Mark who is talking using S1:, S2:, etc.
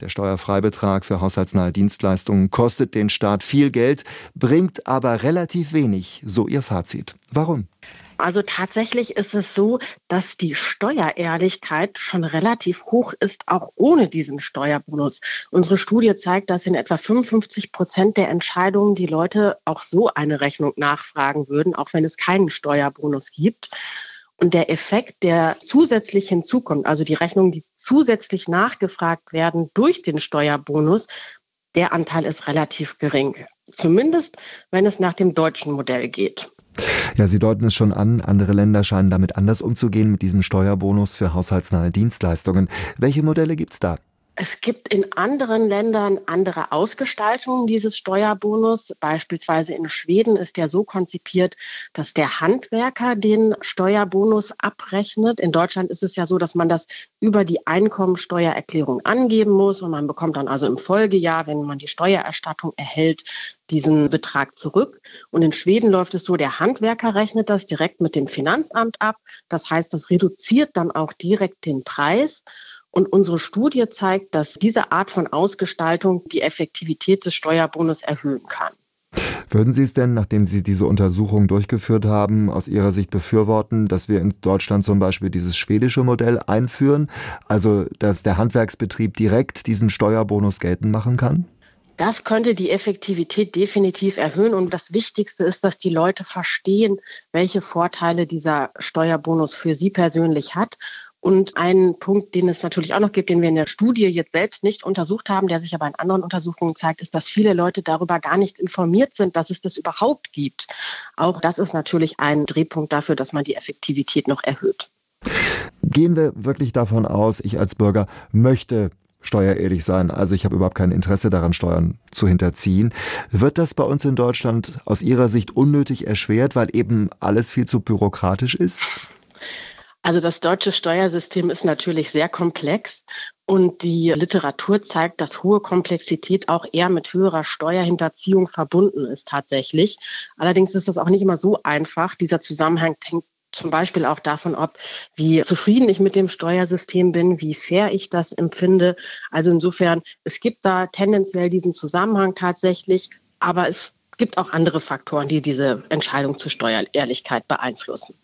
S1: Der Steuerfreibetrag für haushaltsnahe Dienstleistungen kostet den Staat viel Geld, bringt aber relativ wenig, so ihr Fazit. Warum?
S2: Also tatsächlich ist es so, dass die Steuerehrlichkeit schon relativ hoch ist, auch ohne diesen Steuerbonus. Unsere Studie zeigt, dass in etwa 55 Prozent der Entscheidungen die Leute auch so eine Rechnung nachfragen würden, auch wenn es keinen Steuerbonus gibt. Und der Effekt, der zusätzlich hinzukommt, also die Rechnungen, die zusätzlich nachgefragt werden durch den Steuerbonus, der Anteil ist relativ gering. Zumindest, wenn es nach dem deutschen Modell geht.
S1: Ja, Sie deuten es schon an, andere Länder scheinen damit anders umzugehen mit diesem Steuerbonus für haushaltsnahe Dienstleistungen. Welche Modelle gibt es da?
S2: Es gibt in anderen Ländern andere Ausgestaltungen dieses Steuerbonus. Beispielsweise in Schweden ist der so konzipiert, dass der Handwerker den Steuerbonus abrechnet. In Deutschland ist es ja so, dass man das über die Einkommensteuererklärung angeben muss und man bekommt dann also im Folgejahr, wenn man die Steuererstattung erhält, diesen Betrag zurück. Und in Schweden läuft es so, der Handwerker rechnet das direkt mit dem Finanzamt ab. Das heißt, das reduziert dann auch direkt den Preis. Und unsere Studie zeigt, dass diese Art von Ausgestaltung die Effektivität des Steuerbonus erhöhen kann.
S1: Würden Sie es denn, nachdem Sie diese Untersuchung durchgeführt haben, aus Ihrer Sicht befürworten, dass wir in Deutschland zum Beispiel dieses schwedische Modell einführen, also dass der Handwerksbetrieb direkt diesen Steuerbonus geltend machen kann?
S2: Das könnte die Effektivität definitiv erhöhen. Und das Wichtigste ist, dass die Leute verstehen, welche Vorteile dieser Steuerbonus für sie persönlich hat und ein Punkt, den es natürlich auch noch gibt, den wir in der Studie jetzt selbst nicht untersucht haben, der sich aber in anderen Untersuchungen zeigt, ist, dass viele Leute darüber gar nicht informiert sind, dass es das überhaupt gibt. Auch das ist natürlich ein Drehpunkt dafür, dass man die Effektivität noch erhöht.
S1: Gehen wir wirklich davon aus, ich als Bürger möchte steuerehrlich sein. Also ich habe überhaupt kein Interesse daran, Steuern zu hinterziehen. Wird das bei uns in Deutschland aus Ihrer Sicht unnötig erschwert, weil eben alles viel zu bürokratisch ist?
S2: Also das deutsche Steuersystem ist natürlich sehr komplex und die Literatur zeigt, dass hohe Komplexität auch eher mit höherer Steuerhinterziehung verbunden ist tatsächlich. Allerdings ist das auch nicht immer so einfach. Dieser Zusammenhang hängt zum Beispiel auch davon ab, wie zufrieden ich mit dem Steuersystem bin, wie fair ich das empfinde. Also insofern, es gibt da tendenziell diesen Zusammenhang tatsächlich, aber es gibt auch andere Faktoren, die diese Entscheidung zur Steuerehrlichkeit beeinflussen.